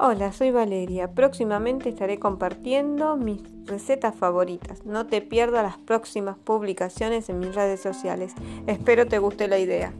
Hola, soy Valeria. Próximamente estaré compartiendo mis recetas favoritas. No te pierdas las próximas publicaciones en mis redes sociales. Espero te guste la idea.